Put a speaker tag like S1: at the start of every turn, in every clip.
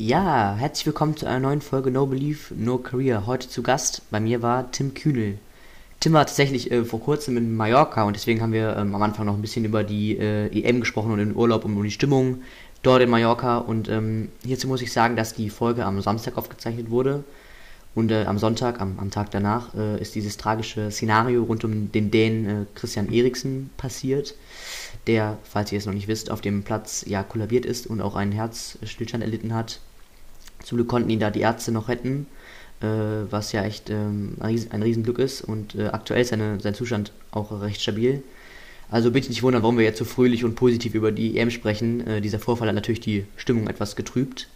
S1: Ja, herzlich willkommen zu einer neuen Folge No Belief, No Career. Heute zu Gast bei mir war Tim Kühnel. Tim war tatsächlich äh, vor kurzem in Mallorca und deswegen haben wir ähm, am Anfang noch ein bisschen über die äh, EM gesprochen und den Urlaub und um die Stimmung dort in Mallorca. Und ähm, hierzu muss ich sagen, dass die Folge am Samstag aufgezeichnet wurde und äh, am Sonntag, am, am Tag danach, äh, ist dieses tragische Szenario rund um den Dänen äh, Christian Eriksen passiert, der, falls ihr es noch nicht wisst, auf dem Platz ja kollabiert ist und auch einen Herzstillstand erlitten hat. Zum Glück konnten ihn da die Ärzte noch retten, äh, was ja echt ähm, ein Riesenglück ist und äh, aktuell ist seine, sein Zustand auch recht stabil. Also bitte nicht wundern, warum wir jetzt so fröhlich und positiv über die EM sprechen. Äh, dieser Vorfall hat natürlich die Stimmung etwas getrübt.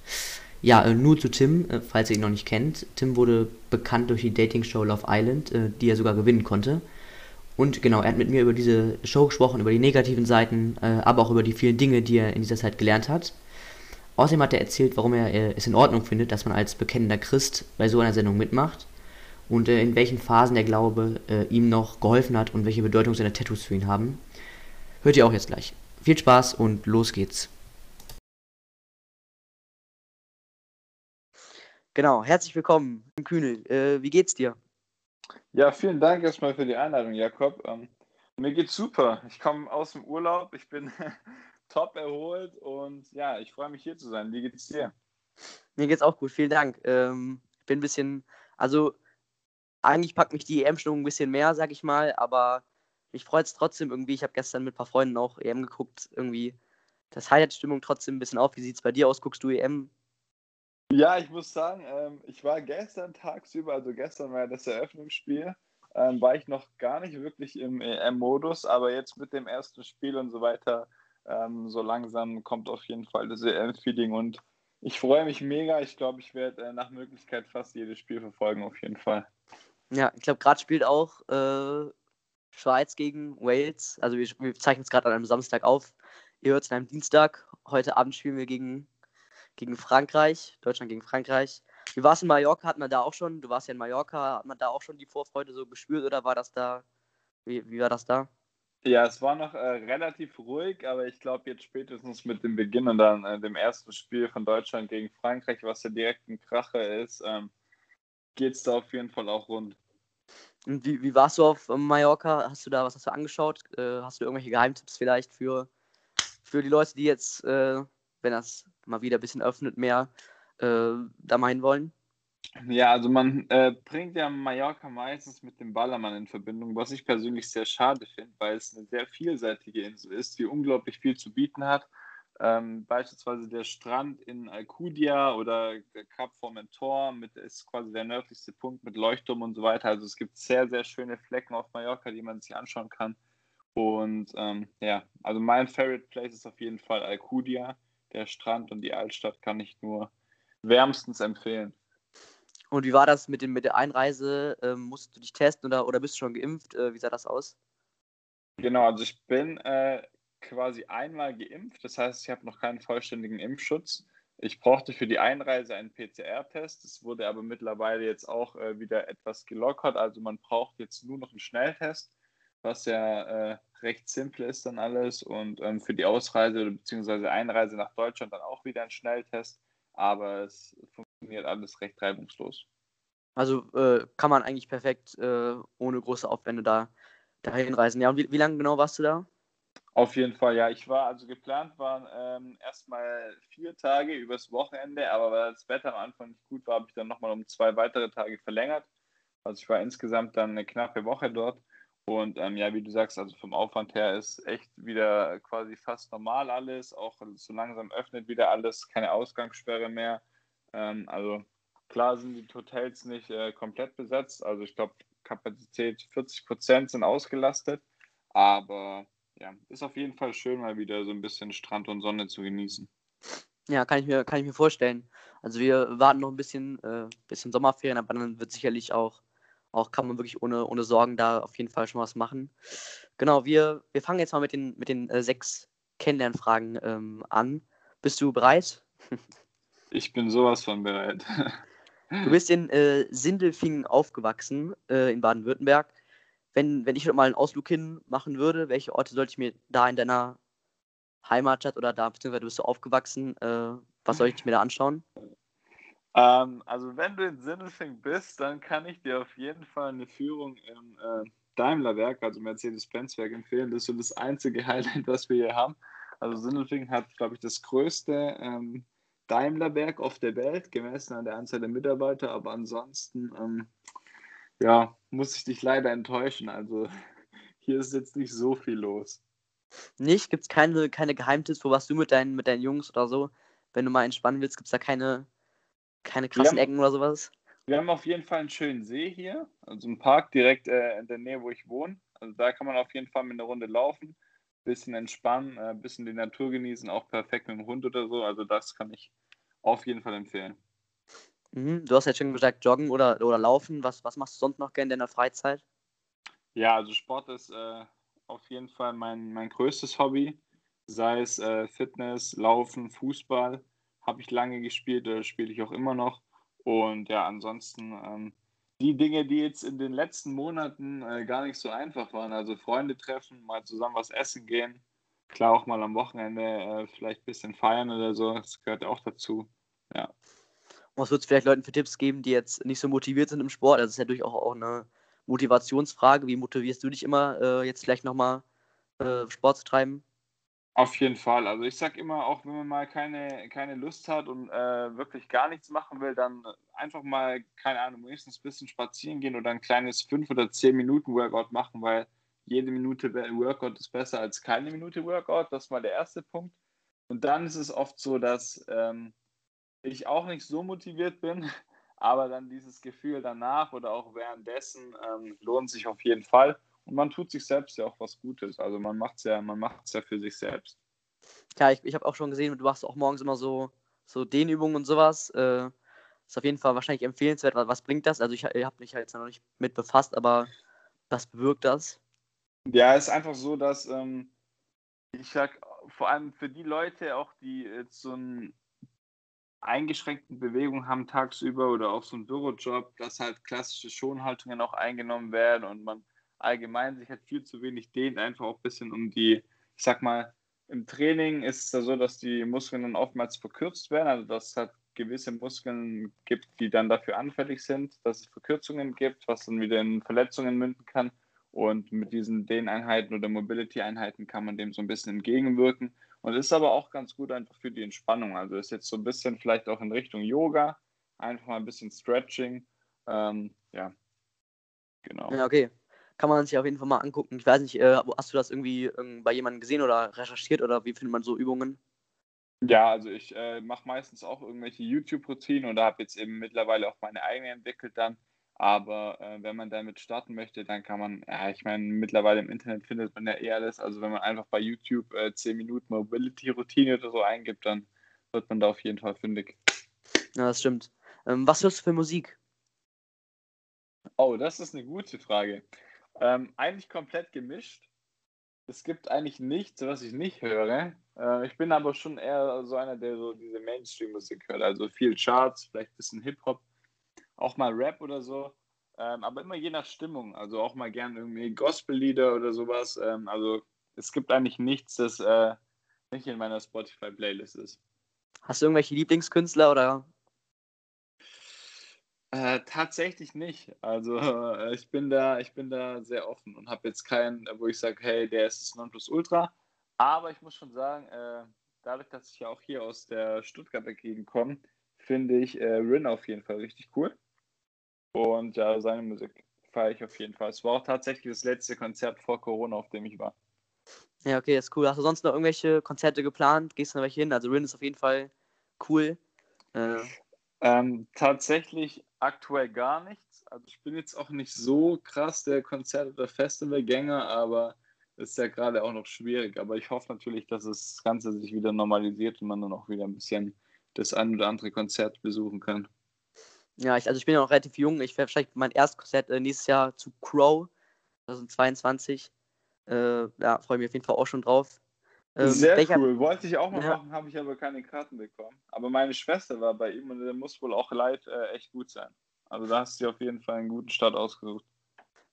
S1: Ja, äh, nur zu Tim, äh, falls ihr ihn noch nicht kennt. Tim wurde bekannt durch die Dating-Show Love Island, äh, die er sogar gewinnen konnte. Und genau, er hat mit mir über diese Show gesprochen, über die negativen Seiten, aber auch über die vielen Dinge, die er in dieser Zeit gelernt hat. Außerdem hat er erzählt, warum er es in Ordnung findet, dass man als bekennender Christ bei so einer Sendung mitmacht und in welchen Phasen der Glaube ihm noch geholfen hat und welche Bedeutung seine Tattoos für ihn haben. Hört ihr auch jetzt gleich. Viel Spaß und los geht's. Genau, herzlich willkommen, Kühnel. Äh, wie geht's dir?
S2: Ja, vielen Dank erstmal für die Einladung, Jakob. Ähm, mir geht's super. Ich komme aus dem Urlaub, ich bin top erholt und ja, ich freue mich hier zu sein. Wie geht's dir?
S1: Mir geht's auch gut, vielen Dank. Ähm, ich bin ein bisschen, also eigentlich packt mich die EM-Stimmung ein bisschen mehr, sag ich mal, aber mich freut es trotzdem irgendwie. Ich habe gestern mit ein paar Freunden auch EM geguckt, irgendwie. Das heitert Stimmung trotzdem ein bisschen auf. Wie sieht es bei dir aus? Guckst du EM?
S2: Ja, ich muss sagen, ähm, ich war gestern tagsüber, also gestern war ja das Eröffnungsspiel, ähm, war ich noch gar nicht wirklich im EM-Modus, aber jetzt mit dem ersten Spiel und so weiter ähm, so langsam kommt auf jeden Fall das EM-Feeling und ich freue mich mega. Ich glaube, ich werde äh, nach Möglichkeit fast jedes Spiel verfolgen, auf jeden Fall.
S1: Ja, ich glaube, gerade spielt auch äh, Schweiz gegen Wales. Also wir, wir zeichnen es gerade an einem Samstag auf. Ihr hört es an einem Dienstag. Heute Abend spielen wir gegen, gegen Frankreich, Deutschland gegen Frankreich. Wie war es in Mallorca? Hat man da auch schon, du warst ja in Mallorca, hat man da auch schon die Vorfreude so gespürt oder war das da, wie, wie war das da?
S2: Ja, es war noch äh, relativ ruhig, aber ich glaube jetzt spätestens mit dem Beginn und dann äh, dem ersten Spiel von Deutschland gegen Frankreich, was ja direkt ein Kracher ist, ähm, geht es da auf jeden Fall auch rund.
S1: Und wie, wie warst du auf Mallorca? Hast du da was hast du angeschaut? Äh, hast du irgendwelche Geheimtipps vielleicht für, für die Leute, die jetzt, äh, wenn das mal wieder ein bisschen öffnet, mehr äh, da meinen wollen?
S2: Ja, also man äh, bringt ja Mallorca meistens mit dem Ballermann in Verbindung, was ich persönlich sehr schade finde, weil es eine sehr vielseitige Insel ist, die unglaublich viel zu bieten hat. Ähm, beispielsweise der Strand in Alcudia oder der Cap Formentor mit, ist quasi der nördlichste Punkt mit Leuchtturm und so weiter. Also es gibt sehr, sehr schöne Flecken auf Mallorca, die man sich anschauen kann. Und ähm, ja, also mein Favorite Place ist auf jeden Fall Alcudia. Der Strand und die Altstadt kann ich nur wärmstens empfehlen.
S1: Und wie war das mit, dem, mit der Einreise? Ähm, musst du dich testen oder, oder bist du schon geimpft? Äh, wie sah das aus?
S2: Genau, also ich bin äh, quasi einmal geimpft. Das heißt, ich habe noch keinen vollständigen Impfschutz. Ich brauchte für die Einreise einen PCR-Test. Das wurde aber mittlerweile jetzt auch äh, wieder etwas gelockert. Also man braucht jetzt nur noch einen Schnelltest, was ja äh, recht simpel ist dann alles. Und ähm, für die Ausreise bzw. Einreise nach Deutschland dann auch wieder ein Schnelltest. Aber es funktioniert alles recht reibungslos.
S1: Also äh, kann man eigentlich perfekt äh, ohne große Aufwände da dahin reisen. Ja, und wie, wie lange genau warst du da?
S2: Auf jeden Fall, ja. Ich war, also geplant waren ähm, erstmal vier Tage übers Wochenende, aber weil das Wetter am Anfang nicht gut war, habe ich dann nochmal um zwei weitere Tage verlängert. Also ich war insgesamt dann eine knappe Woche dort. Und ähm, ja, wie du sagst, also vom Aufwand her ist echt wieder quasi fast normal alles. Auch so langsam öffnet wieder alles, keine Ausgangssperre mehr. Ähm, also klar sind die Hotels nicht äh, komplett besetzt. Also ich glaube, Kapazität 40 Prozent sind ausgelastet. Aber ja, ist auf jeden Fall schön, mal wieder so ein bisschen Strand und Sonne zu genießen.
S1: Ja, kann ich mir, kann ich mir vorstellen. Also wir warten noch ein bisschen, äh, bisschen Sommerferien, aber dann wird sicherlich auch, auch kann man wirklich ohne, ohne Sorgen da auf jeden Fall schon was machen. Genau, wir, wir fangen jetzt mal mit den, mit den äh, sechs Kennenlernfragen ähm, an. Bist du bereit?
S2: Ich bin sowas von bereit.
S1: Du bist in äh, Sindelfingen aufgewachsen, äh, in Baden-Württemberg. Wenn, wenn ich mal einen Ausflug hin machen würde, welche Orte sollte ich mir da in deiner Heimatstadt oder da, beziehungsweise du bist du aufgewachsen, äh,
S3: Was soll ich mir da anschauen?
S2: Ähm, also wenn du in Sindelfing bist, dann kann ich dir auf jeden Fall eine Führung im äh, Daimlerwerk, also Mercedes-Benz-Werk empfehlen. Das ist so das einzige Highlight, was wir hier haben. Also Sindelfing hat, glaube ich, das größte ähm, Daimlerwerk auf der Welt, gemessen an der Anzahl der Mitarbeiter. Aber ansonsten, ähm, ja, muss ich dich leider enttäuschen. Also hier ist jetzt nicht so viel los.
S3: Nicht? Gibt es keine, keine Geheimtipps, wo warst du mit deinen, mit deinen Jungs oder so? Wenn du mal entspannen willst, gibt es da keine, keine krassen haben, Ecken oder sowas?
S2: Wir haben auf jeden Fall einen schönen See hier, also einen Park direkt äh, in der Nähe, wo ich wohne. Also da kann man auf jeden Fall mit einer Runde laufen, bisschen entspannen, ein äh, bisschen die Natur genießen, auch perfekt mit dem Hund oder so. Also das kann ich auf jeden Fall empfehlen.
S3: Mhm, du hast ja schon gesagt, joggen oder, oder laufen. Was, was machst du sonst noch gerne in deiner Freizeit?
S2: Ja, also Sport ist äh, auf jeden Fall mein, mein größtes Hobby. Sei es äh, Fitness, Laufen, Fußball. Habe ich lange gespielt, oder spiele ich auch immer noch. Und ja, ansonsten ähm, die Dinge, die jetzt in den letzten Monaten äh, gar nicht so einfach waren. Also Freunde treffen, mal zusammen was essen gehen. Klar, auch mal am Wochenende äh, vielleicht ein bisschen feiern oder so. Das gehört auch dazu. Ja.
S3: Was würdest du vielleicht Leuten für Tipps geben, die jetzt nicht so motiviert sind im Sport? Also, das ist ja durchaus auch eine Motivationsfrage. Wie motivierst du dich immer, äh, jetzt vielleicht nochmal äh, Sport zu treiben?
S2: Auf jeden Fall. Also ich sage immer, auch wenn man mal keine, keine Lust hat und äh, wirklich gar nichts machen will, dann einfach mal, keine Ahnung, wenigstens ein bisschen spazieren gehen oder ein kleines 5 oder 10 Minuten Workout machen, weil jede Minute Workout ist besser als keine Minute Workout. Das mal der erste Punkt. Und dann ist es oft so, dass ähm, ich auch nicht so motiviert bin, aber dann dieses Gefühl danach oder auch währenddessen ähm, lohnt sich auf jeden Fall. Und man tut sich selbst ja auch was Gutes. Also man macht es ja, man macht's ja für sich selbst.
S3: Ja, ich, ich habe auch schon gesehen, du machst auch morgens immer so, so Dehnübungen und sowas. Äh, ist auf jeden Fall wahrscheinlich empfehlenswert. Was, bringt das? Also ich, ich habe mich halt noch nicht mit befasst, aber was bewirkt das?
S2: Ja, es ist einfach so, dass ähm, ich sag, vor allem für die Leute auch, die jetzt so einen eingeschränkten Bewegung haben tagsüber oder auch so einen Bürojob, dass halt klassische Schonhaltungen auch eingenommen werden und man allgemein sich halt viel zu wenig dehnt, einfach auch ein bisschen um die, ich sag mal, im Training ist es da so, dass die Muskeln dann oftmals verkürzt werden, also dass es halt gewisse Muskeln gibt, die dann dafür anfällig sind, dass es Verkürzungen gibt, was dann wieder in Verletzungen münden kann. Und mit diesen Dehneinheiten oder Mobility-Einheiten kann man dem so ein bisschen entgegenwirken. Und ist aber auch ganz gut einfach für die Entspannung. Also ist jetzt so ein bisschen vielleicht auch in Richtung Yoga, einfach mal ein bisschen Stretching. Ähm, ja,
S3: genau. Ja, okay kann man sich auf jeden Fall mal angucken. Ich weiß nicht, äh, hast du das irgendwie ähm, bei jemandem gesehen oder recherchiert oder wie findet man so Übungen?
S2: Ja, also ich äh, mache meistens auch irgendwelche YouTube-Routinen und habe jetzt eben mittlerweile auch meine eigene entwickelt dann. Aber äh, wenn man damit starten möchte, dann kann man, ja, ich meine, mittlerweile im Internet findet man ja eh alles. Also wenn man einfach bei YouTube äh, 10 Minuten Mobility-Routine oder so eingibt, dann wird man da auf jeden Fall fündig.
S3: Ja, das stimmt. Ähm, was hörst du für Musik?
S2: Oh, das ist eine gute Frage. Ähm, eigentlich komplett gemischt. Es gibt eigentlich nichts, was ich nicht höre. Äh, ich bin aber schon eher so einer, der so diese Mainstream-Musik hört. Also viel Charts, vielleicht ein bisschen Hip-Hop, auch mal Rap oder so. Ähm, aber immer je nach Stimmung. Also auch mal gern irgendwie Gospel-Lieder oder sowas. Ähm, also es gibt eigentlich nichts, das äh, nicht in meiner Spotify-Playlist ist.
S3: Hast du irgendwelche Lieblingskünstler oder
S2: äh, tatsächlich nicht. Also äh, ich bin da, ich bin da sehr offen und habe jetzt keinen, wo ich sage, hey, der ist das Nonplusultra. Aber ich muss schon sagen, äh, dadurch, dass ich ja auch hier aus der Stuttgarter Gegend komme, finde ich äh, Rin auf jeden Fall richtig cool. Und ja, seine Musik feiere ich auf jeden Fall. Es war auch tatsächlich das letzte Konzert vor Corona, auf dem ich war.
S3: Ja, okay, ist cool. Hast du sonst noch irgendwelche Konzerte geplant? Gehst du noch welche hin? Also Rin ist auf jeden Fall cool.
S2: Äh, ähm, tatsächlich aktuell gar nichts. Also ich bin jetzt auch nicht so krass der Konzert- oder Festivalgänger, aber ist ja gerade auch noch schwierig. Aber ich hoffe natürlich, dass das Ganze sich wieder normalisiert und man dann auch wieder ein bisschen das ein oder andere Konzert besuchen kann.
S3: Ja, ich, also ich bin ja noch relativ jung. Ich werde wahrscheinlich mein erstes Konzert äh, nächstes Jahr zu Crow 2022. Äh, ja, freue mich auf jeden Fall auch schon drauf.
S2: Ähm, Sehr welcher... cool. Wollte ich auch mal ja. machen, habe ich aber keine Karten bekommen. Aber meine Schwester war bei ihm und der muss wohl auch live äh, echt gut sein. Also da hast du auf jeden Fall einen guten Start ausgesucht.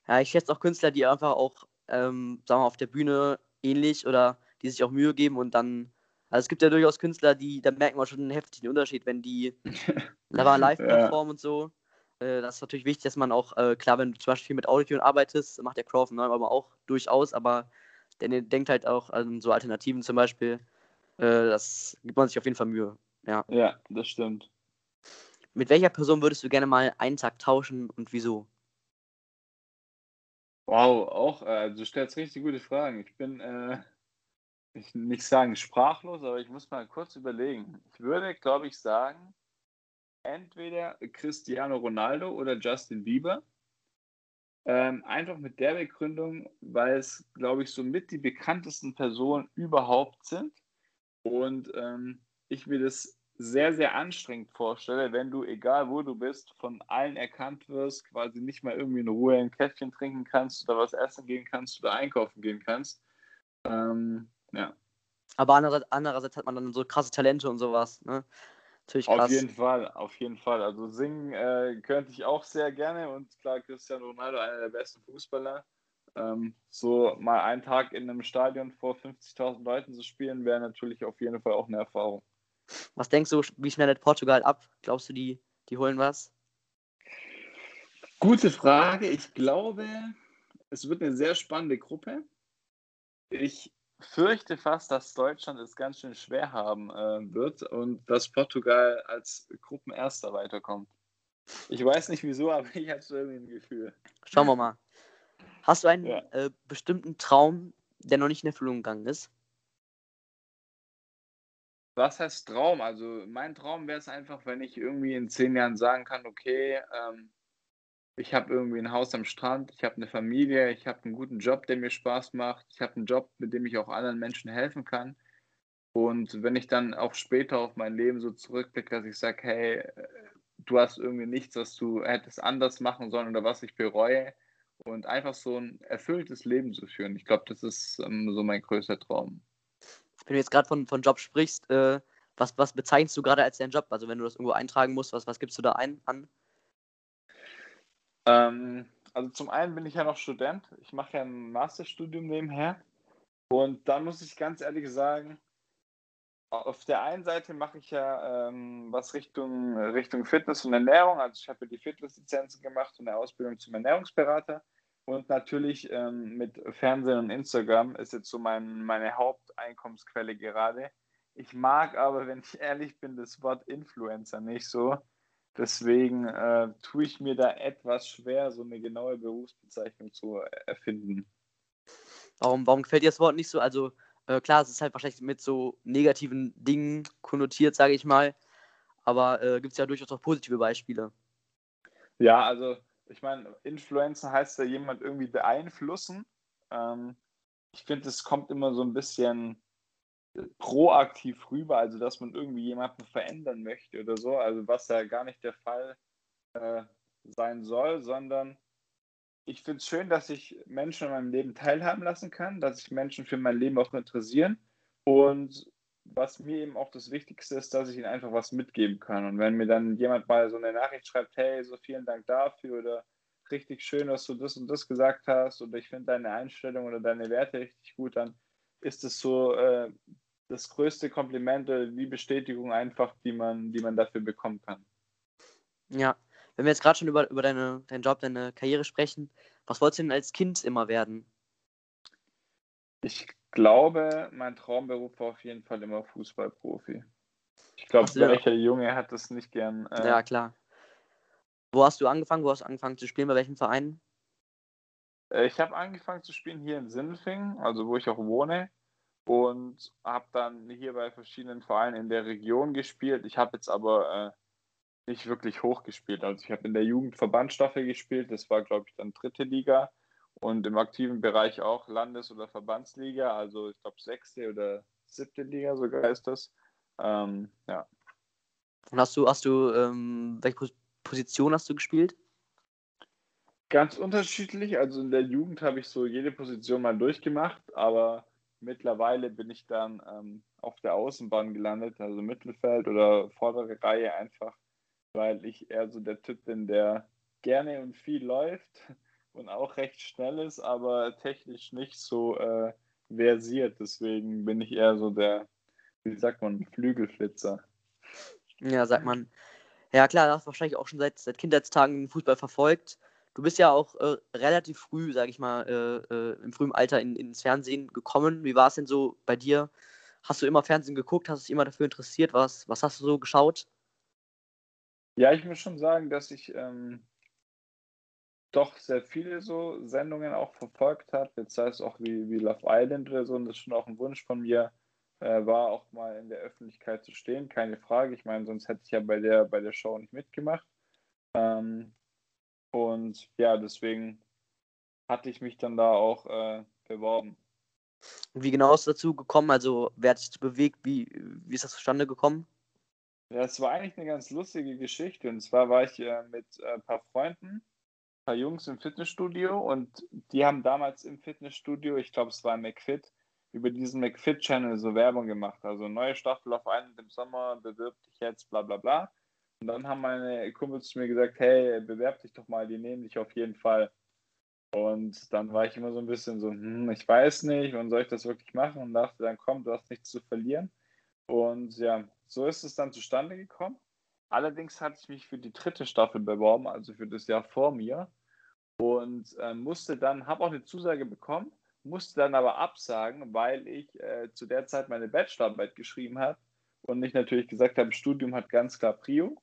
S3: Ja, ich schätze auch Künstler, die einfach auch, ähm, sagen wir mal, auf der Bühne ähnlich oder die sich auch Mühe geben und dann Also es gibt ja durchaus Künstler, die, da merken wir schon einen heftigen Unterschied, wenn die live performen ja. und so. Äh, das ist natürlich wichtig, dass man auch, äh, klar, wenn du zum Beispiel viel mit Audio arbeitest, macht der Crow auf Album auch durchaus, aber der denkt halt auch an so Alternativen zum Beispiel. Äh, das gibt man sich auf jeden Fall Mühe. Ja.
S2: ja, das stimmt.
S3: Mit welcher Person würdest du gerne mal einen Tag tauschen und wieso?
S2: Wow, auch, äh, du stellst richtig gute Fragen. Ich bin, äh, ich nicht sagen sprachlos, aber ich muss mal kurz überlegen. Ich würde, glaube ich, sagen, entweder Cristiano Ronaldo oder Justin Bieber. Ähm, einfach mit der Begründung, weil es, glaube ich, somit die bekanntesten Personen überhaupt sind. Und ähm, ich mir das sehr, sehr anstrengend vorstelle, wenn du, egal wo du bist, von allen erkannt wirst, quasi nicht mal irgendwie in Ruhe ein Käffchen trinken kannst oder was essen gehen kannst oder einkaufen gehen kannst. Ähm, ja.
S3: Aber andererseits, andererseits hat man dann so krasse Talente und sowas. Ne?
S2: Natürlich krass. Auf jeden Fall, auf jeden Fall. Also singen äh, könnte ich auch sehr gerne und klar, Cristiano Ronaldo, einer der besten Fußballer. Ähm, so mal einen Tag in einem Stadion vor 50.000 Leuten zu spielen, wäre natürlich auf jeden Fall auch eine Erfahrung.
S3: Was denkst du, wie schnell hat Portugal ab? Glaubst du, die, die holen was?
S2: Gute Frage. Ich glaube, es wird eine sehr spannende Gruppe. Ich fürchte fast, dass Deutschland es ganz schön schwer haben äh, wird und dass Portugal als Gruppenerster weiterkommt. Ich weiß nicht wieso, aber ich habe so irgendwie ein Gefühl.
S3: Schauen wir mal. Hast du einen ja. äh, bestimmten Traum, der noch nicht in Erfüllung gegangen ist?
S2: Was heißt Traum? Also mein Traum wäre es einfach, wenn ich irgendwie in zehn Jahren sagen kann, okay, ähm, ich habe irgendwie ein Haus am Strand, ich habe eine Familie, ich habe einen guten Job, der mir Spaß macht, ich habe einen Job, mit dem ich auch anderen Menschen helfen kann. Und wenn ich dann auch später auf mein Leben so zurückblicke, dass ich sage, hey, du hast irgendwie nichts, was du hättest anders machen sollen oder was ich bereue und einfach so ein erfülltes Leben zu führen. Ich glaube, das ist ähm, so mein größter Traum.
S3: Wenn du jetzt gerade von, von Job sprichst, äh, was, was bezeichnest du gerade als deinen Job? Also wenn du das irgendwo eintragen musst, was, was gibst du da ein an?
S2: Ähm, also zum einen bin ich ja noch Student. Ich mache ja ein Masterstudium nebenher. Und da muss ich ganz ehrlich sagen, auf der einen Seite mache ich ja ähm, was Richtung, Richtung Fitness und Ernährung. Also ich habe ja die Fitnesslizenzen gemacht und eine Ausbildung zum Ernährungsberater. Und natürlich ähm, mit Fernsehen und Instagram ist jetzt so mein, meine Haupteinkommensquelle gerade. Ich mag aber, wenn ich ehrlich bin, das Wort Influencer nicht so. Deswegen äh, tue ich mir da etwas schwer, so eine genaue Berufsbezeichnung zu erfinden.
S3: Warum, warum gefällt dir das Wort nicht so? Also äh, klar, es ist halt wahrscheinlich mit so negativen Dingen konnotiert, sage ich mal. Aber äh, gibt es ja durchaus auch positive Beispiele.
S2: Ja, also ich meine, Influencer heißt ja jemand irgendwie beeinflussen. Ähm, ich finde, es kommt immer so ein bisschen proaktiv rüber, also dass man irgendwie jemanden verändern möchte oder so, also was ja gar nicht der Fall äh, sein soll, sondern ich finde es schön, dass ich Menschen in meinem Leben teilhaben lassen kann, dass sich Menschen für mein Leben auch interessieren und was mir eben auch das Wichtigste ist, dass ich ihnen einfach was mitgeben kann. Und wenn mir dann jemand mal so eine Nachricht schreibt, hey, so vielen Dank dafür oder richtig schön, dass du das und das gesagt hast oder ich finde deine Einstellung oder deine Werte richtig gut, dann ist es so äh, das größte Kompliment oder die Bestätigung einfach, die man, die man dafür bekommen kann.
S3: Ja, wenn wir jetzt gerade schon über, über deine, deinen Job, deine Karriere sprechen, was wolltest du denn als Kind immer werden?
S2: Ich glaube, mein Traumberuf war auf jeden Fall immer Fußballprofi. Ich glaube, welcher Junge hat das nicht gern.
S3: Äh, ja, klar. Wo hast du angefangen? Wo hast du angefangen zu spielen? Bei welchem Verein?
S2: Äh, ich habe angefangen zu spielen hier in Sinfing, also wo ich auch wohne und habe dann hier bei verschiedenen Vereinen in der Region gespielt. Ich habe jetzt aber äh, nicht wirklich hoch gespielt. Also ich habe in der Jugendverbandstaffel gespielt, das war glaube ich dann dritte Liga und im aktiven Bereich auch Landes- oder Verbandsliga, also ich glaube sechste oder siebte Liga sogar ist das. Ähm, ja.
S3: Und hast du, hast du, ähm, welche Position hast du gespielt?
S2: Ganz unterschiedlich. Also in der Jugend habe ich so jede Position mal durchgemacht, aber Mittlerweile bin ich dann ähm, auf der Außenbahn gelandet, also Mittelfeld oder vordere Reihe einfach, weil ich eher so der Typ bin, der gerne und viel läuft und auch recht schnell ist, aber technisch nicht so äh, versiert. Deswegen bin ich eher so der, wie sagt man, Flügelflitzer.
S3: Ja, sagt man. Ja, klar, du hast wahrscheinlich auch schon seit, seit Kindheitstagen Fußball verfolgt. Du bist ja auch äh, relativ früh, sag ich mal, äh, äh, im frühen Alter in, ins Fernsehen gekommen. Wie war es denn so bei dir? Hast du immer Fernsehen geguckt? Hast du dich immer dafür interessiert? Was, was hast du so geschaut?
S2: Ja, ich muss schon sagen, dass ich ähm, doch sehr viele so Sendungen auch verfolgt habe. Jetzt sei es auch wie, wie Love Island oder so. Und das ist schon auch ein Wunsch von mir, äh, war auch mal in der Öffentlichkeit zu stehen. Keine Frage. Ich meine, sonst hätte ich ja bei der, bei der Show nicht mitgemacht. Ähm, und ja, deswegen hatte ich mich dann da auch äh, beworben.
S3: Und wie genau ist es dazu gekommen? Also, wer hat sich bewegt? Wie, wie ist das zustande gekommen?
S2: Ja, es war eigentlich eine ganz lustige Geschichte. Und zwar war ich äh, mit äh, ein paar Freunden, ein paar Jungs im Fitnessstudio und die haben damals im Fitnessstudio, ich glaube, es war McFit, über diesen McFit-Channel so Werbung gemacht. Also neue Staffel auf einen im Sommer, bewirb dich jetzt, bla bla bla. Und dann haben meine Kumpels zu mir gesagt, hey, bewerb dich doch mal, die nehmen dich auf jeden Fall. Und dann war ich immer so ein bisschen so, hm, ich weiß nicht, wann soll ich das wirklich machen? Und dachte dann, komm, du hast nichts zu verlieren. Und ja, so ist es dann zustande gekommen. Allerdings hatte ich mich für die dritte Staffel beworben, also für das Jahr vor mir. Und äh, musste dann, habe auch eine Zusage bekommen, musste dann aber absagen, weil ich äh, zu der Zeit meine Bachelorarbeit geschrieben habe und ich natürlich gesagt habe, Studium hat ganz klar Prio.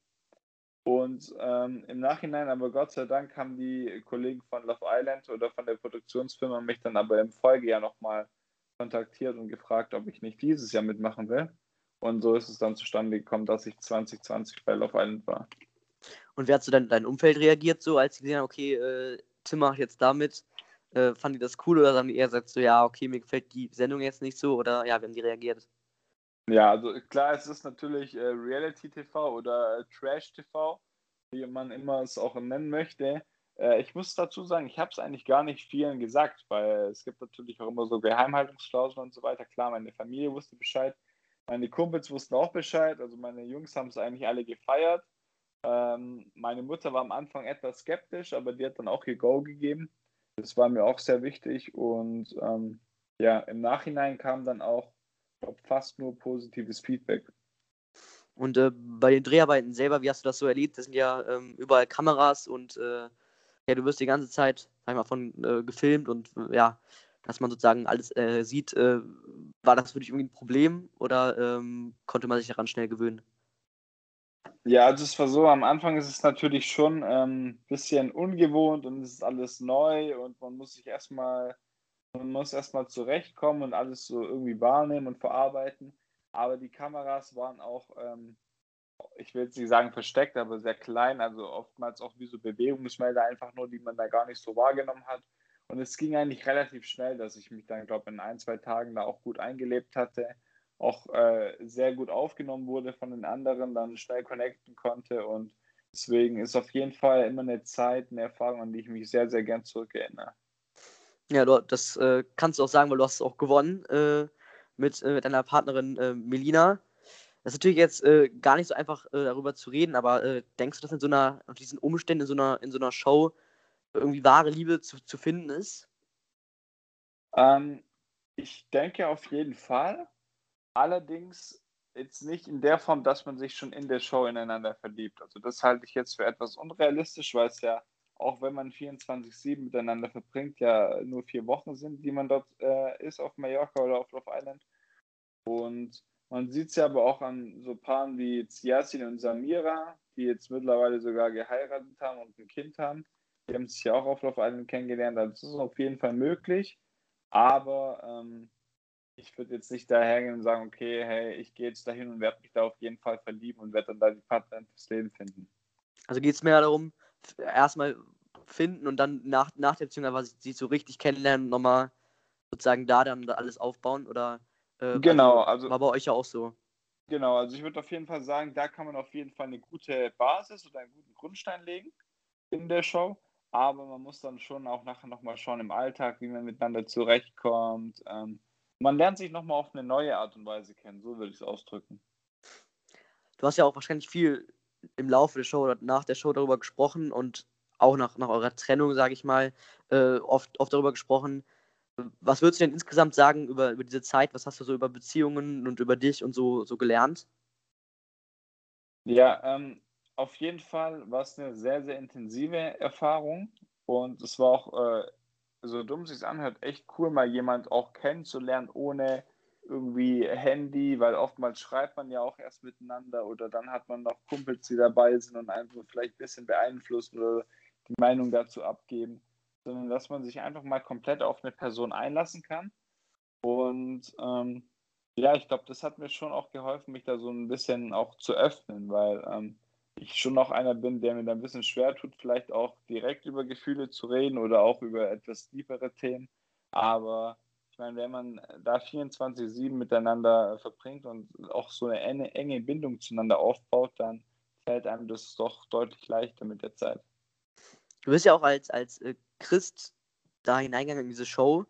S2: Und ähm, im Nachhinein, aber Gott sei Dank, haben die Kollegen von Love Island oder von der Produktionsfirma mich dann aber im Folgejahr nochmal kontaktiert und gefragt, ob ich nicht dieses Jahr mitmachen will. Und so ist es dann zustande gekommen, dass ich 2020 bei Love Island war.
S3: Und wie hast du dann dein Umfeld reagiert, so als sie gesehen haben, okay, äh, Tim macht jetzt damit? Äh, fanden die das cool oder haben die eher gesagt, so, ja, okay, mir gefällt die Sendung jetzt nicht so? Oder ja, wie haben die reagiert?
S2: Ja, also klar, es ist natürlich äh, Reality TV oder äh, Trash TV, wie man immer es auch nennen möchte. Äh, ich muss dazu sagen, ich habe es eigentlich gar nicht vielen gesagt, weil es gibt natürlich auch immer so Geheimhaltungsklauseln und so weiter. Klar, meine Familie wusste Bescheid, meine Kumpels wussten auch Bescheid, also meine Jungs haben es eigentlich alle gefeiert. Ähm, meine Mutter war am Anfang etwas skeptisch, aber die hat dann auch ihr Go gegeben. Das war mir auch sehr wichtig und ähm, ja, im Nachhinein kam dann auch glaube, fast nur positives Feedback.
S3: Und äh, bei den Dreharbeiten selber, wie hast du das so erlebt? Das sind ja ähm, überall Kameras und äh, ja, du wirst die ganze Zeit, sag ich mal, von äh, gefilmt und ja, dass man sozusagen alles äh, sieht. Äh, war das für dich irgendwie ein Problem oder ähm, konnte man sich daran schnell gewöhnen?
S2: Ja, also es war so, am Anfang ist es natürlich schon ein ähm, bisschen ungewohnt und es ist alles neu und man muss sich erstmal man muss erstmal zurechtkommen und alles so irgendwie wahrnehmen und verarbeiten. Aber die Kameras waren auch, ähm, ich will jetzt nicht sagen versteckt, aber sehr klein, also oftmals auch wie so Bewegungsmelder einfach nur, die man da gar nicht so wahrgenommen hat. Und es ging eigentlich relativ schnell, dass ich mich dann, glaube ich, in ein, zwei Tagen da auch gut eingelebt hatte, auch äh, sehr gut aufgenommen wurde von den anderen, dann schnell connecten konnte und deswegen ist auf jeden Fall immer eine Zeit, eine Erfahrung, an die ich mich sehr, sehr gern zurückerinnere.
S3: Ja, du, das äh, kannst du auch sagen, weil du hast auch gewonnen äh, mit, äh, mit deiner Partnerin äh, Melina. Das ist natürlich jetzt äh, gar nicht so einfach äh, darüber zu reden, aber denkst du, dass in so einer, unter diesen Umständen, in so einer, in so einer Show irgendwie wahre Liebe zu, zu finden ist?
S2: Ähm, ich denke auf jeden Fall. Allerdings jetzt nicht in der Form, dass man sich schon in der Show ineinander verliebt. Also das halte ich jetzt für etwas unrealistisch, weil es ja auch wenn man 24-7 miteinander verbringt, ja nur vier Wochen sind, die man dort äh, ist auf Mallorca oder auf Love Island. Und man sieht es ja aber auch an so Paaren wie Yasin und Samira, die jetzt mittlerweile sogar geheiratet haben und ein Kind haben. Die haben sich ja auch auf Love Island kennengelernt. Also das ist auf jeden Fall möglich. Aber ähm, ich würde jetzt nicht dahergehen und sagen, okay, hey, ich gehe jetzt dahin und werde mich da auf jeden Fall verlieben und werde dann da die Partnerin fürs Leben finden.
S3: Also geht es mehr darum, erstmal finden und dann nach, nach der Beziehung einfach sie so richtig kennenlernen, nochmal sozusagen da dann alles aufbauen oder
S2: äh, genau, also,
S3: also war bei euch ja auch so.
S2: Genau, also ich würde auf jeden Fall sagen, da kann man auf jeden Fall eine gute Basis oder einen guten Grundstein legen in der Show. Aber man muss dann schon auch nachher nochmal schauen im Alltag, wie man miteinander zurechtkommt. Ähm, man lernt sich nochmal auf eine neue Art und Weise kennen, so würde ich es ausdrücken.
S3: Du hast ja auch wahrscheinlich viel im Laufe der Show oder nach der Show darüber gesprochen und auch nach, nach eurer Trennung, sage ich mal, äh, oft, oft darüber gesprochen. Was würdest du denn insgesamt sagen über, über diese Zeit? Was hast du so über Beziehungen und über dich und so, so gelernt?
S2: Ja, ähm, auf jeden Fall war es eine sehr, sehr intensive Erfahrung und es war auch, äh, so dumm es sich anhört, echt cool, mal jemand auch kennenzulernen ohne irgendwie Handy, weil oftmals schreibt man ja auch erst miteinander oder dann hat man noch Kumpels, die dabei sind und einfach vielleicht ein bisschen beeinflussen oder die Meinung dazu abgeben, sondern dass man sich einfach mal komplett auf eine Person einlassen kann. Und ähm, ja, ich glaube, das hat mir schon auch geholfen, mich da so ein bisschen auch zu öffnen, weil ähm, ich schon noch einer bin, der mir da ein bisschen schwer tut, vielleicht auch direkt über Gefühle zu reden oder auch über etwas tiefere Themen. Aber ich meine, wenn man da 24-7 miteinander verbringt und auch so eine enge, enge Bindung zueinander aufbaut, dann fällt einem das doch deutlich leichter mit der Zeit.
S3: Du bist ja auch als, als äh, Christ da hineingegangen in diese Show.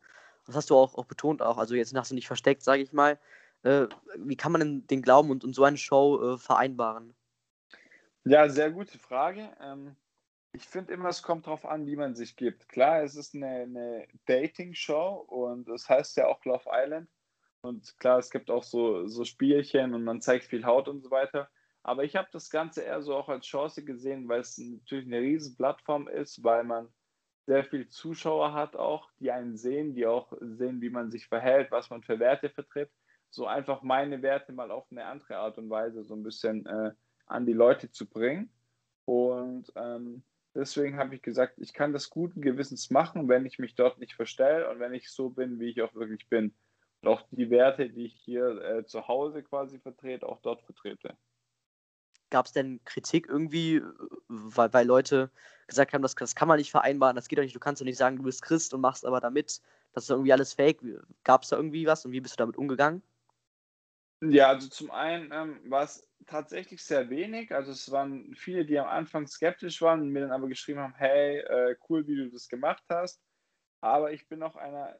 S3: Das hast du auch, auch betont, auch. Also jetzt hast du nicht versteckt, sage ich mal. Äh, wie kann man denn den Glauben und, und so eine Show äh, vereinbaren?
S2: Ja, sehr gute Frage. Ähm, ich finde immer, es kommt darauf an, wie man sich gibt. Klar, es ist eine, eine Dating-Show und es heißt ja auch Love Island. Und klar, es gibt auch so, so Spielchen und man zeigt viel Haut und so weiter. Aber ich habe das Ganze eher so auch als Chance gesehen, weil es natürlich eine riesen Plattform ist, weil man sehr viele Zuschauer hat auch, die einen sehen, die auch sehen, wie man sich verhält, was man für Werte vertritt. So einfach meine Werte mal auf eine andere Art und Weise so ein bisschen äh, an die Leute zu bringen. Und ähm, Deswegen habe ich gesagt, ich kann das guten Gewissens machen, wenn ich mich dort nicht verstelle und wenn ich so bin, wie ich auch wirklich bin. Und auch die Werte, die ich hier äh, zu Hause quasi vertrete, auch dort vertrete.
S3: Gab es denn Kritik irgendwie, weil, weil Leute gesagt haben, das, das kann man nicht vereinbaren, das geht doch nicht, du kannst doch nicht sagen, du bist Christ und machst aber damit, das ist irgendwie alles fake. Gab es da irgendwie was und wie bist du damit umgegangen?
S2: Ja, also zum einen ähm, war es tatsächlich sehr wenig. Also es waren viele, die am Anfang skeptisch waren und mir dann aber geschrieben haben, hey, äh, cool, wie du das gemacht hast. Aber ich bin auch einer,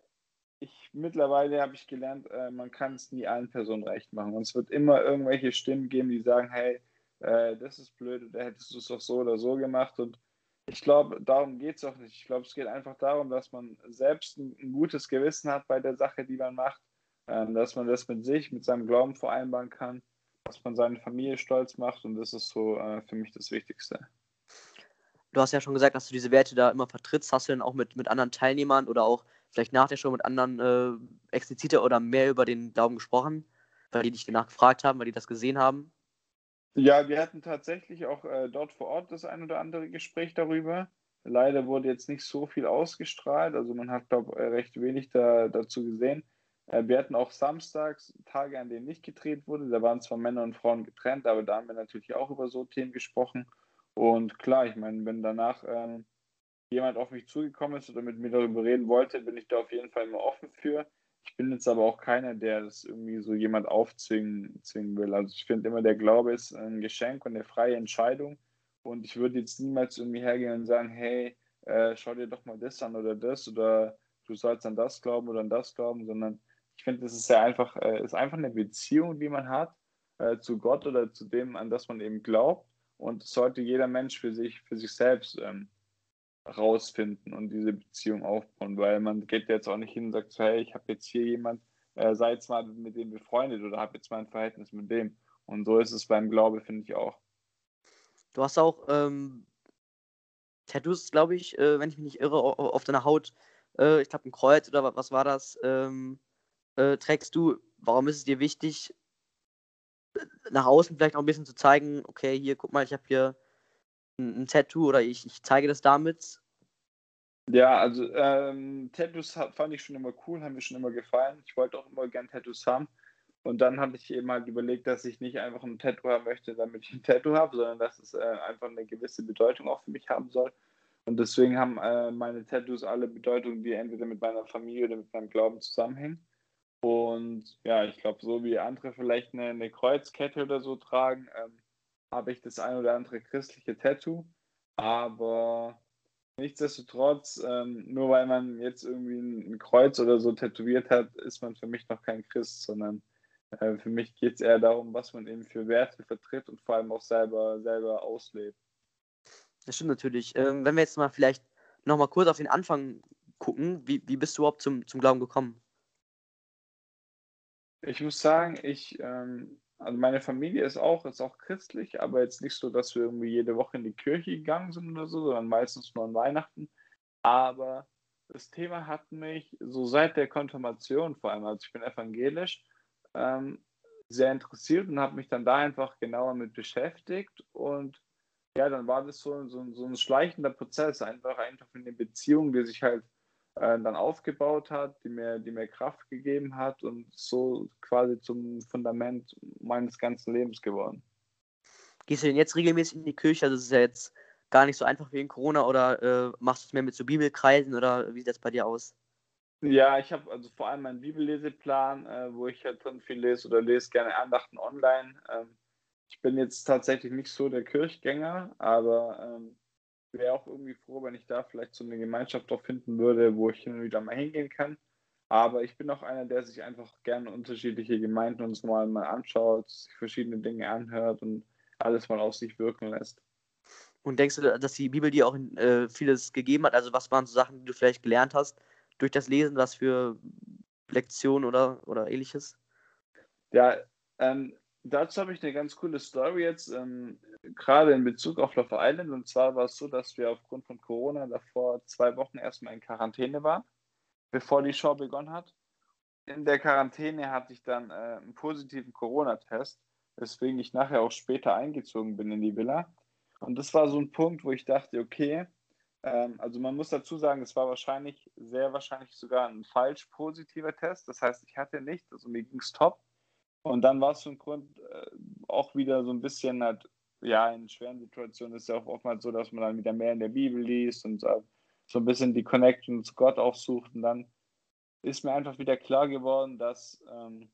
S2: ich mittlerweile habe ich gelernt, äh, man kann es nie allen Personen recht machen. Und es wird immer irgendwelche Stimmen geben, die sagen, hey, äh, das ist blöd oder hättest du es doch so oder so gemacht. Und ich glaube, darum geht es auch nicht. Ich glaube, es geht einfach darum, dass man selbst ein, ein gutes Gewissen hat bei der Sache, die man macht ähm, dass man das mit sich, mit seinem Glauben vereinbaren kann, dass man seine Familie stolz macht und das ist so äh, für mich das Wichtigste.
S3: Du hast ja schon gesagt, dass du diese Werte da immer vertrittst. Hast du denn auch mit, mit anderen Teilnehmern oder auch vielleicht nach der Show mit anderen äh, expliziter oder mehr über den Glauben gesprochen, weil die dich danach gefragt haben, weil die das gesehen haben?
S2: Ja, wir hatten tatsächlich auch äh, dort vor Ort das ein oder andere Gespräch darüber. Leider wurde jetzt nicht so viel ausgestrahlt, also man hat, glaube ich, recht wenig da, dazu gesehen. Äh, wir hatten auch samstags Tage, an denen nicht gedreht wurde. Da waren zwar Männer und Frauen getrennt, aber da haben wir natürlich auch über so Themen gesprochen. Und klar, ich meine, wenn danach ähm, jemand auf mich zugekommen ist oder mit mir darüber reden wollte, bin ich da auf jeden Fall immer offen für. Ich bin jetzt aber auch keiner, der das irgendwie so jemand aufzwingen will. Also ich finde immer, der Glaube ist ein Geschenk und eine freie Entscheidung. Und ich würde jetzt niemals irgendwie hergehen und sagen, hey, äh, schau dir doch mal das an oder das oder du sollst an das glauben oder an das glauben, sondern finde, das ist ja einfach, äh, ist einfach eine Beziehung, die man hat äh, zu Gott oder zu dem, an das man eben glaubt. Und sollte jeder Mensch für sich, für sich selbst ähm, rausfinden und diese Beziehung aufbauen, weil man geht jetzt auch nicht hin und sagt so, hey, ich habe jetzt hier jemand, äh, sei jetzt mal mit dem befreundet oder habe jetzt mal ein Verhältnis mit dem. Und so ist es beim Glaube, finde ich auch.
S3: Du hast auch ähm, Tattoos, glaube ich, äh, wenn ich mich nicht irre, auf deiner Haut. Äh, ich glaube, ein Kreuz oder was war das? Ähm, äh, trägst du? Warum ist es dir wichtig, nach außen vielleicht auch ein bisschen zu zeigen, okay, hier, guck mal, ich habe hier ein, ein, Tattoo oder ich, ich zeige das damit?
S2: Ja, also ähm, Tattoos fand ich schon immer cool, haben mir schon immer gefallen. Ich wollte auch immer gern Tattoos haben. Und dann hatte ich eben halt überlegt, dass ich nicht einfach ein Tattoo haben möchte, damit ich ein Tattoo habe, sondern dass es äh, einfach eine gewisse Bedeutung auch für mich haben soll. Und deswegen haben äh, meine Tattoos alle Bedeutungen, die entweder mit meiner Familie oder mit meinem Glauben zusammenhängen. Und ja, ich glaube, so wie andere vielleicht eine, eine Kreuzkette oder so tragen, ähm, habe ich das ein oder andere christliche Tattoo. Aber nichtsdestotrotz, ähm, nur weil man jetzt irgendwie ein, ein, Kreuz oder so tätowiert hat, ist man für mich noch kein Christ, sondern äh, für mich geht es eher darum, was man eben für Werte vertritt und vor allem auch selber, selber auslebt.
S3: Das stimmt natürlich. Ähm, wenn wir jetzt mal vielleicht nochmal kurz auf den Anfang gucken. Wie, wie bist du überhaupt zum, zum Glauben gekommen?
S2: Ich muss sagen, ich, ähm, also meine Familie ist auch, ist auch christlich, aber jetzt nicht so, dass wir irgendwie jede Woche in die Kirche gegangen sind oder so, sondern meistens nur an Weihnachten. Aber das Thema hat mich so seit der Konfirmation, vor allem, also ich bin evangelisch, ähm, sehr interessiert und habe mich dann da einfach genauer mit beschäftigt. Und ja, dann war das so, so, so ein schleichender Prozess, einfach, einfach in der Beziehung, die sich halt äh, dann aufgebaut hat, die mir, die mir Kraft gegeben hat und so quasi zum Fundament meines ganzen Lebens geworden.
S3: Gehst du denn jetzt regelmäßig in die Kirche? Also, das ist ja jetzt gar nicht so einfach wegen Corona oder äh, machst du es mehr mit so Bibelkreisen oder wie sieht das bei dir aus?
S2: Ja, ich habe also vor allem meinen Bibelleseplan, äh, wo ich halt dann viel lese oder lese gerne Andachten online. Ähm, ich bin jetzt tatsächlich nicht so der Kirchgänger, aber ähm, wäre auch irgendwie froh, wenn ich da vielleicht so eine Gemeinschaft auch finden würde, wo ich hin und wieder mal hingehen kann. Aber ich bin auch einer, der sich einfach gerne unterschiedliche Gemeinden uns mal, mal anschaut, sich verschiedene Dinge anhört und alles mal auf sich wirken lässt.
S3: Und denkst du, dass die Bibel dir auch äh, vieles gegeben hat? Also was waren so Sachen, die du vielleicht gelernt hast durch das Lesen, was für Lektionen oder, oder ähnliches?
S2: Ja, ähm, dazu habe ich eine ganz coole Story jetzt, ähm, gerade in Bezug auf Love Island. Und zwar war es so, dass wir aufgrund von Corona davor zwei Wochen erstmal in Quarantäne waren, bevor die Show begonnen hat. In der Quarantäne hatte ich dann äh, einen positiven Corona-Test, weswegen ich nachher auch später eingezogen bin in die Villa. Und das war so ein Punkt, wo ich dachte, okay, ähm, also man muss dazu sagen, es war wahrscheinlich, sehr wahrscheinlich sogar ein falsch positiver Test. Das heißt, ich hatte nicht, also mir ging es top. Und dann war es ein Grund äh, auch wieder so ein bisschen halt, ja, in schweren Situationen ist es ja auch oftmals so, dass man dann wieder mehr in der Bibel liest und äh, so ein bisschen die Connection zu Gott aufsucht. Und dann ist mir einfach wieder klar geworden, dass ähm,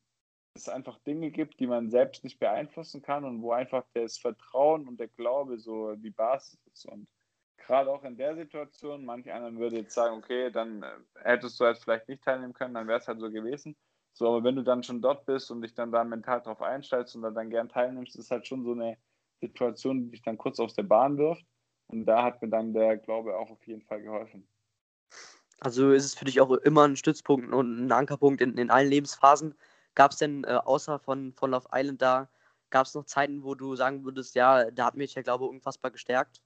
S2: es einfach Dinge gibt, die man selbst nicht beeinflussen kann und wo einfach das Vertrauen und der Glaube so die Basis ist. Und gerade auch in der Situation, manch einer würde jetzt sagen, okay, dann äh, hättest du jetzt vielleicht nicht teilnehmen können, dann wäre es halt so gewesen. So, aber wenn du dann schon dort bist und dich dann da mental drauf einstellst und dann gern teilnimmst, ist halt schon so eine Situation, die dich dann kurz aus der Bahn wirft. Und da hat mir dann der Glaube auch auf jeden Fall geholfen.
S3: Also ist es für dich auch immer ein Stützpunkt und ein Ankerpunkt in, in allen Lebensphasen, Gab es denn äh, außer von, von Love Island da, gab es noch Zeiten, wo du sagen würdest, ja, da hat mich der Glaube unfassbar gestärkt?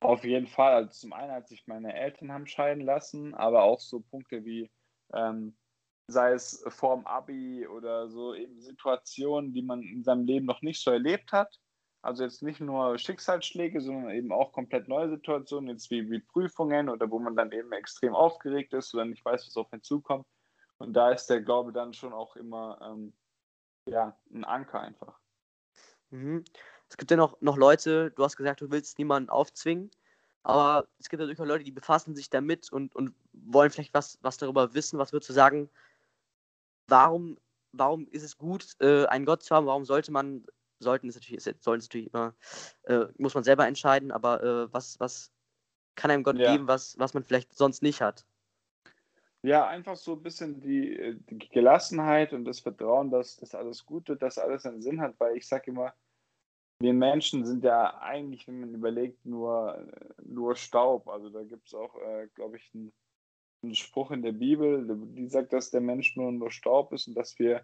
S2: Auf jeden Fall. Also zum einen, als sich meine Eltern haben scheiden lassen, aber auch so Punkte wie, ähm, sei es vorm Abi oder so eben Situationen, die man in seinem Leben noch nicht so erlebt hat. Also jetzt nicht nur Schicksalsschläge, sondern eben auch komplett neue Situationen, jetzt wie, wie Prüfungen oder wo man dann eben extrem aufgeregt ist oder nicht weiß, was auf einen zukommt. Und da ist der Glaube dann schon auch immer ähm, ja, ein Anker einfach.
S3: Mhm. Es gibt ja noch, noch Leute, du hast gesagt, du willst niemanden aufzwingen, aber es gibt natürlich auch Leute, die befassen sich damit und, und wollen vielleicht was, was darüber wissen. Was würdest du sagen, warum, warum ist es gut, äh, einen Gott zu haben? Warum sollte man, sollten es natürlich, sollen es natürlich immer, äh, muss man selber entscheiden, aber äh, was, was kann einem Gott ja. geben, was, was man vielleicht sonst nicht hat?
S2: Ja, einfach so ein bisschen die, äh, die Gelassenheit und das Vertrauen, dass das alles gut wird, dass alles einen Sinn hat, weil ich sage immer, wir Menschen sind ja eigentlich, wenn man überlegt, nur, nur Staub. Also da gibt es auch, äh, glaube ich, einen, einen, Spruch in der Bibel, die sagt, dass der Mensch nur, nur Staub ist und dass wir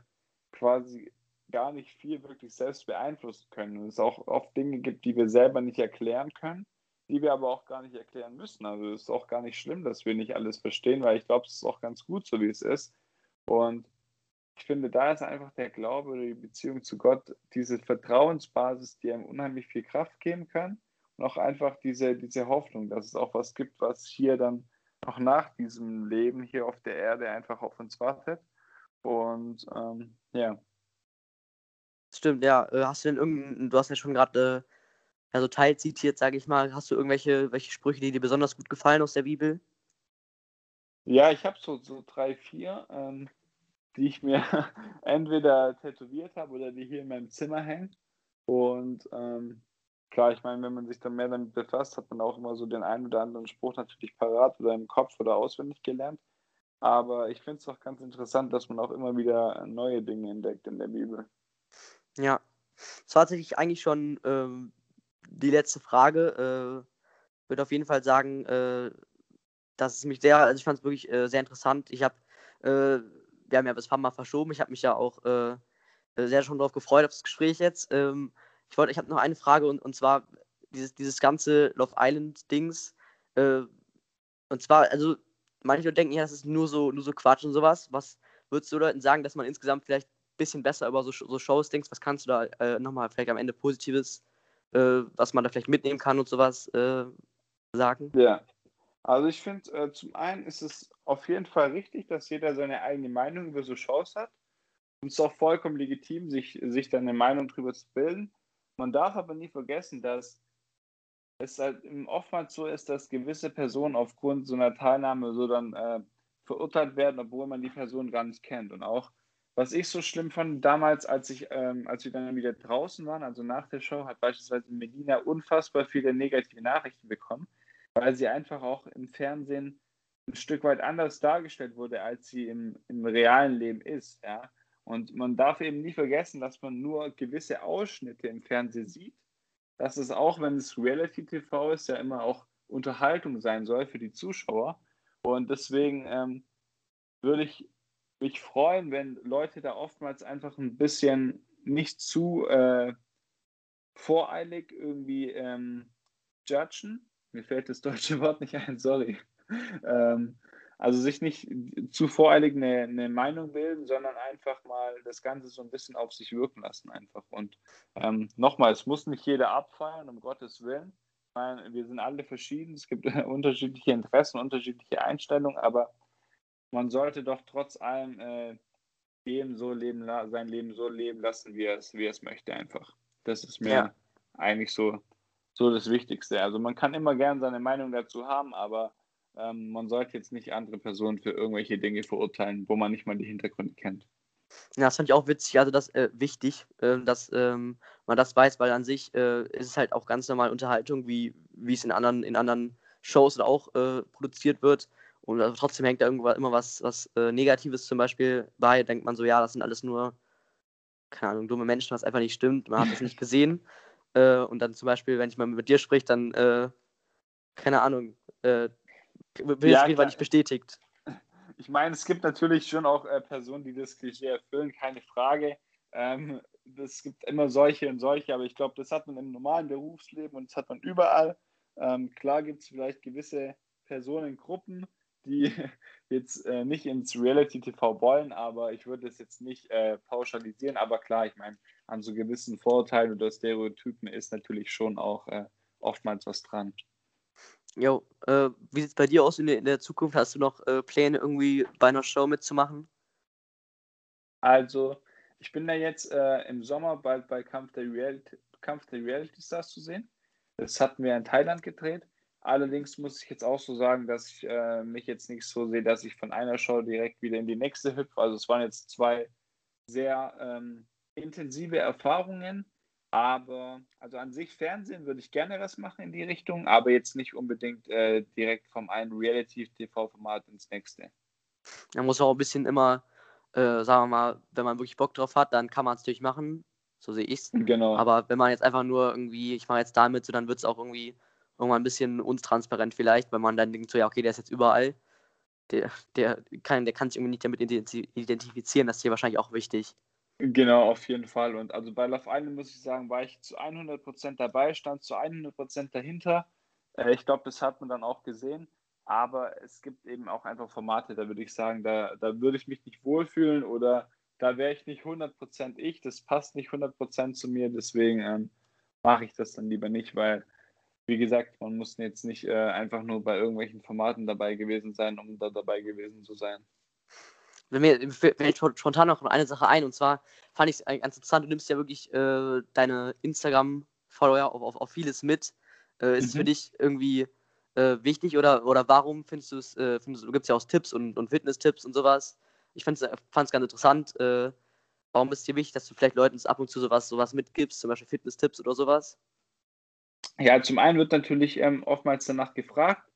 S2: quasi gar nicht viel wirklich selbst beeinflussen können. Und es auch oft Dinge gibt, die wir selber nicht erklären können die wir aber auch gar nicht erklären müssen. Also es ist auch gar nicht schlimm, dass wir nicht alles verstehen, weil ich glaube, es ist auch ganz gut, so wie es ist. Und ich finde, da ist einfach der Glaube oder die Beziehung zu Gott diese Vertrauensbasis, die einem unheimlich viel Kraft geben kann. Und auch einfach diese, diese Hoffnung, dass es auch was gibt, was hier dann auch nach diesem Leben hier auf der Erde einfach auf uns wartet. Und ähm, ja.
S3: Stimmt, ja. Äh, hast du denn irgendeinen, du hast ja schon gerade äh, ja, so teilzitiert, sage ich mal. Hast du irgendwelche welche Sprüche, die dir besonders gut gefallen aus der Bibel?
S2: Ja, ich habe so, so drei, vier, ähm, die ich mir entweder tätowiert habe oder die hier in meinem Zimmer hängen. Und ähm, klar, ich meine, wenn man sich dann mehr damit befasst, hat man auch immer so den einen oder anderen Spruch natürlich parat oder im Kopf oder auswendig gelernt. Aber ich finde es auch ganz interessant, dass man auch immer wieder neue Dinge entdeckt in der Bibel.
S3: Ja, das war tatsächlich eigentlich schon ähm, die letzte Frage. Äh, würde auf jeden Fall sagen, äh, das ist mich sehr, also ich fand es wirklich äh, sehr interessant. Ich habe, äh, wir haben ja bis Mal verschoben. Ich habe mich ja auch äh, sehr schon darauf gefreut auf das Gespräch jetzt. Ähm, ich wollte, ich habe noch eine Frage und, und zwar dieses, dieses ganze Love Island Dings. Äh, und zwar, also manche denken ja, das ist nur so, nur so Quatsch und sowas. Was würdest du Leuten sagen, dass man insgesamt vielleicht ein bisschen besser über so, so Shows denkt? Was kannst du da äh, nochmal vielleicht am Ende Positives, äh, was man da vielleicht mitnehmen kann und sowas äh, sagen?
S2: Ja, also ich finde, äh, zum einen ist es auf jeden Fall richtig, dass jeder seine eigene Meinung über so Shows hat. Und es ist auch vollkommen legitim, sich, sich dann eine Meinung darüber zu bilden. Man darf aber nie vergessen, dass es halt oftmals so ist, dass gewisse Personen aufgrund so einer Teilnahme so dann äh, verurteilt werden, obwohl man die Person gar nicht kennt. Und auch, was ich so schlimm fand, damals, als ich, ähm, als wir dann wieder draußen waren, also nach der Show, hat beispielsweise Medina unfassbar viele negative Nachrichten bekommen weil sie einfach auch im Fernsehen ein Stück weit anders dargestellt wurde, als sie im, im realen Leben ist. Ja? Und man darf eben nie vergessen, dass man nur gewisse Ausschnitte im Fernsehen sieht. Dass es auch, wenn es Reality TV ist, ja immer auch Unterhaltung sein soll für die Zuschauer. Und deswegen ähm, würde ich mich freuen, wenn Leute da oftmals einfach ein bisschen nicht zu äh, voreilig irgendwie ähm, judgen, mir fällt das deutsche Wort nicht ein, sorry. Ähm, also sich nicht zu voreilig eine, eine, Meinung bilden, sondern einfach mal das Ganze so ein bisschen auf sich wirken lassen einfach. Und ähm, nochmal, es muss nicht jeder abfallen, um Gottes Willen. Meine, wir sind alle verschieden, es gibt unterschiedliche Interessen, unterschiedliche Einstellungen, aber man sollte doch trotz allem äh, dem so leben, sein Leben so leben lassen, wie er es, wie er es möchte einfach. Das ist mir ja. eigentlich so so das Wichtigste. Also man kann immer gern seine Meinung dazu haben, aber ähm, man sollte jetzt nicht andere Personen für irgendwelche Dinge verurteilen, wo man nicht mal die Hintergründe kennt.
S3: Ja, das fand ich auch witzig, also das äh, wichtig, äh, dass ähm, man das weiß, weil an sich äh, ist es halt auch ganz normal Unterhaltung, wie, wie es in anderen, in anderen Shows auch äh, produziert wird. Und also trotzdem hängt da irgendwo immer was, was äh, Negatives zum Beispiel bei. Denkt man so, ja, das sind alles nur, keine Ahnung, dumme Menschen, was einfach nicht stimmt. Man hat das nicht gesehen. Äh, und dann zum Beispiel, wenn ich mal mit dir spreche, dann, keine Ahnung, wird ja, auf jeden Fall nicht bestätigt.
S2: Ich meine, es gibt natürlich schon auch äh, Personen, die das Klischee erfüllen, keine Frage. Ähm, es gibt immer solche und solche, aber ich glaube, das hat man im normalen Berufsleben und das hat man überall. Ähm, klar gibt es vielleicht gewisse Personengruppen, die jetzt äh, nicht ins Reality-TV wollen, aber ich würde es jetzt nicht äh, pauschalisieren. Aber klar, ich meine, an so gewissen Vorurteilen oder Stereotypen ist natürlich schon auch äh, oftmals was dran.
S3: Jo, äh, wie sieht es bei dir aus in der, in der Zukunft? Hast du noch äh, Pläne, irgendwie bei einer Show mitzumachen?
S2: Also, ich bin da jetzt äh, im Sommer bald bei Kampf der, Reality, Kampf der Reality Stars zu sehen. Das hatten wir in Thailand gedreht. Allerdings muss ich jetzt auch so sagen, dass ich äh, mich jetzt nicht so sehe, dass ich von einer Show direkt wieder in die nächste hüpfe. Also es waren jetzt zwei sehr ähm, intensive Erfahrungen, aber also an sich Fernsehen würde ich gerne was machen in die Richtung, aber jetzt nicht unbedingt äh, direkt vom einen Reality-TV-Format ins nächste.
S3: Man muss auch ein bisschen immer, äh, sagen wir mal, wenn man wirklich Bock drauf hat, dann kann man es natürlich machen. So sehe ich es.
S2: Genau.
S3: Aber wenn man jetzt einfach nur irgendwie, ich mache jetzt damit, so dann wird es auch irgendwie irgendwann ein bisschen untransparent vielleicht, weil man dann denkt so, ja, okay, der ist jetzt überall. Der, der, kann, der kann sich irgendwie nicht damit identifizieren, das ist hier wahrscheinlich auch wichtig.
S2: Genau, auf jeden Fall. Und also bei Love Island muss ich sagen, war ich zu 100% dabei, stand zu 100% dahinter. Äh, ich glaube, das hat man dann auch gesehen. Aber es gibt eben auch einfach Formate, da würde ich sagen, da, da würde ich mich nicht wohlfühlen oder da wäre ich nicht 100% ich. Das passt nicht 100% zu mir. Deswegen ähm, mache ich das dann lieber nicht, weil wie gesagt, man muss jetzt nicht äh, einfach nur bei irgendwelchen Formaten dabei gewesen sein, um da dabei gewesen zu sein.
S3: Wenn mir fällt spontan noch eine Sache ein, und zwar fand ich es ganz interessant, du nimmst ja wirklich äh, deine Instagram-Follower auf, auf, auf, vieles mit. Äh, ist mhm. es für mhm. dich irgendwie äh, wichtig oder, oder warum findest du es, äh, findest du, du gibst ja auch Tipps und, und Fitness-Tipps und sowas. Ich fand es äh, ganz interessant. warum ist es dir wichtig, dass du vielleicht Leuten ab und zu sowas, sowas mitgibst, zum Beispiel Fitness-Tipps oder sowas?
S2: Ja, zum einen wird natürlich ähm, oftmals danach gefragt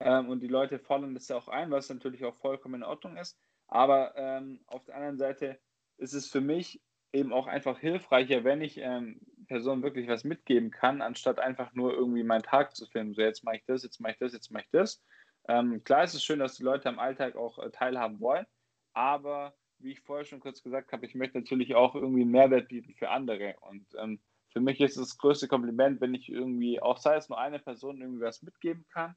S2: ähm, und die Leute fordern das ja auch ein, was natürlich auch vollkommen in Ordnung ist. Aber ähm, auf der anderen Seite ist es für mich eben auch einfach hilfreicher, wenn ich ähm, Personen wirklich was mitgeben kann, anstatt einfach nur irgendwie meinen Tag zu filmen. So, jetzt mache ich das, jetzt mache ich das, jetzt mache ich das. Ähm, klar ist es schön, dass die Leute am Alltag auch äh, teilhaben wollen, aber wie ich vorher schon kurz gesagt habe, ich möchte natürlich auch irgendwie einen Mehrwert bieten für andere. Und ähm, für mich ist es das größte Kompliment, wenn ich irgendwie, auch sei es nur eine Person, irgendwie was mitgeben kann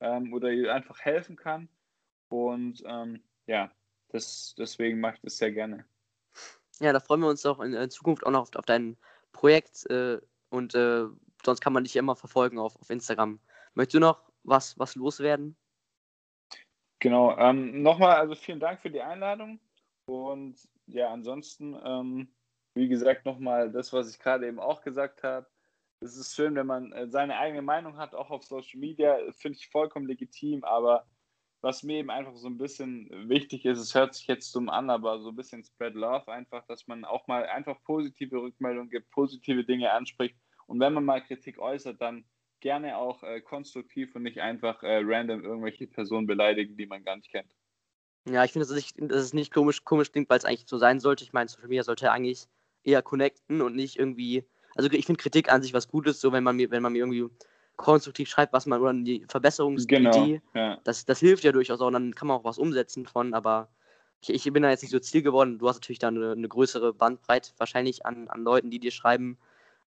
S2: ähm, oder ihr einfach helfen kann. Und ähm, ja, das, deswegen mache ich das sehr gerne.
S3: Ja, da freuen wir uns auch in, in Zukunft auch noch auf, auf dein Projekt äh, und äh, sonst kann man dich ja immer verfolgen auf, auf Instagram. Möchtest du noch was, was loswerden?
S2: Genau, ähm, nochmal, also vielen Dank für die Einladung und ja, ansonsten, ähm, wie gesagt, nochmal das, was ich gerade eben auch gesagt habe. Es ist schön, wenn man äh, seine eigene Meinung hat, auch auf Social Media, finde ich vollkommen legitim, aber was mir eben einfach so ein bisschen wichtig ist, es hört sich jetzt dumm an, aber so ein bisschen Spread Love einfach, dass man auch mal einfach positive Rückmeldungen gibt, positive Dinge anspricht und wenn man mal Kritik äußert, dann gerne auch äh, konstruktiv und nicht einfach äh, random irgendwelche Personen beleidigen, die man gar nicht kennt.
S3: Ja, ich finde, dass, dass es nicht komisch, komisch klingt, weil es eigentlich so sein sollte. Ich meine, Social Media sollte eigentlich eher connecten und nicht irgendwie. Also ich finde Kritik an sich was Gutes, so wenn man mir, wenn man mir irgendwie konstruktiv schreibt, was man oder die Verbesserungsidee, genau, ja. das, das hilft ja durchaus auch, und dann kann man auch was umsetzen von, aber ich, ich bin da jetzt nicht so Ziel geworden. Du hast natürlich da eine, eine größere Bandbreite wahrscheinlich an, an Leuten, die dir schreiben,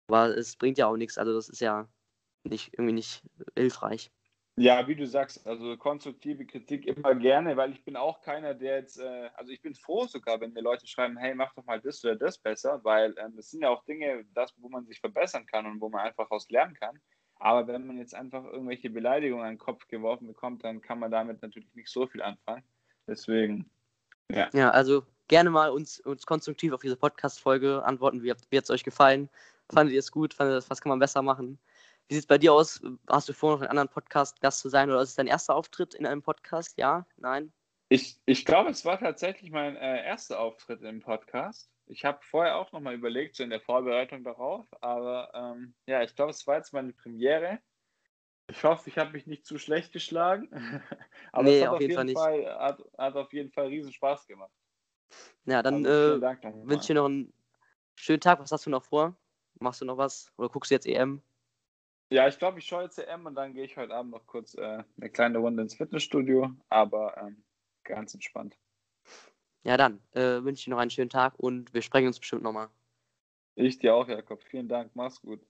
S3: aber es bringt ja auch nichts, also das ist ja nicht, irgendwie nicht hilfreich.
S2: Ja, wie du sagst, also konstruktive Kritik immer gerne, weil ich bin auch keiner, der jetzt, äh, also ich bin froh sogar, wenn mir Leute schreiben, hey, mach doch mal das oder das besser, weil ähm, das sind ja auch Dinge, das, wo man sich verbessern kann und wo man einfach aus lernen kann. Aber wenn man jetzt einfach irgendwelche Beleidigungen an den Kopf geworfen bekommt, dann kann man damit natürlich nicht so viel anfangen. Deswegen,
S3: ja. Ja, also gerne mal uns, uns konstruktiv auf diese Podcast-Folge antworten. Wie hat es euch gefallen? Fandet ihr es gut? Fandet ihr, was kann man besser machen? Wie sieht es bei dir aus? Hast du vor, noch in einem anderen Podcast Gast zu sein oder ist es dein erster Auftritt in einem Podcast? Ja? Nein?
S2: Ich, ich glaube, es war tatsächlich mein äh, erster Auftritt im Podcast. Ich habe vorher auch nochmal überlegt, so in der Vorbereitung darauf, aber ähm, ja, ich glaube, es war jetzt meine Premiere. Ich hoffe, ich habe mich nicht zu schlecht geschlagen. aber nee, es hat auf, jeden, jeden Fall, Fall hat, hat, auf jeden Fall riesen Spaß gemacht.
S3: Ja, dann also, äh, wünsche ich dir noch einen schönen Tag. Was hast du noch vor? Machst du noch was? Oder guckst du jetzt EM?
S2: Ja, ich glaube, ich schaue jetzt EM und dann gehe ich heute Abend noch kurz äh, eine kleine Runde ins Fitnessstudio, aber ähm, ganz entspannt.
S3: Ja, dann äh, wünsche ich dir noch einen schönen Tag und wir sprechen uns bestimmt nochmal.
S2: Ich dir auch, Jakob. Vielen Dank. Mach's gut.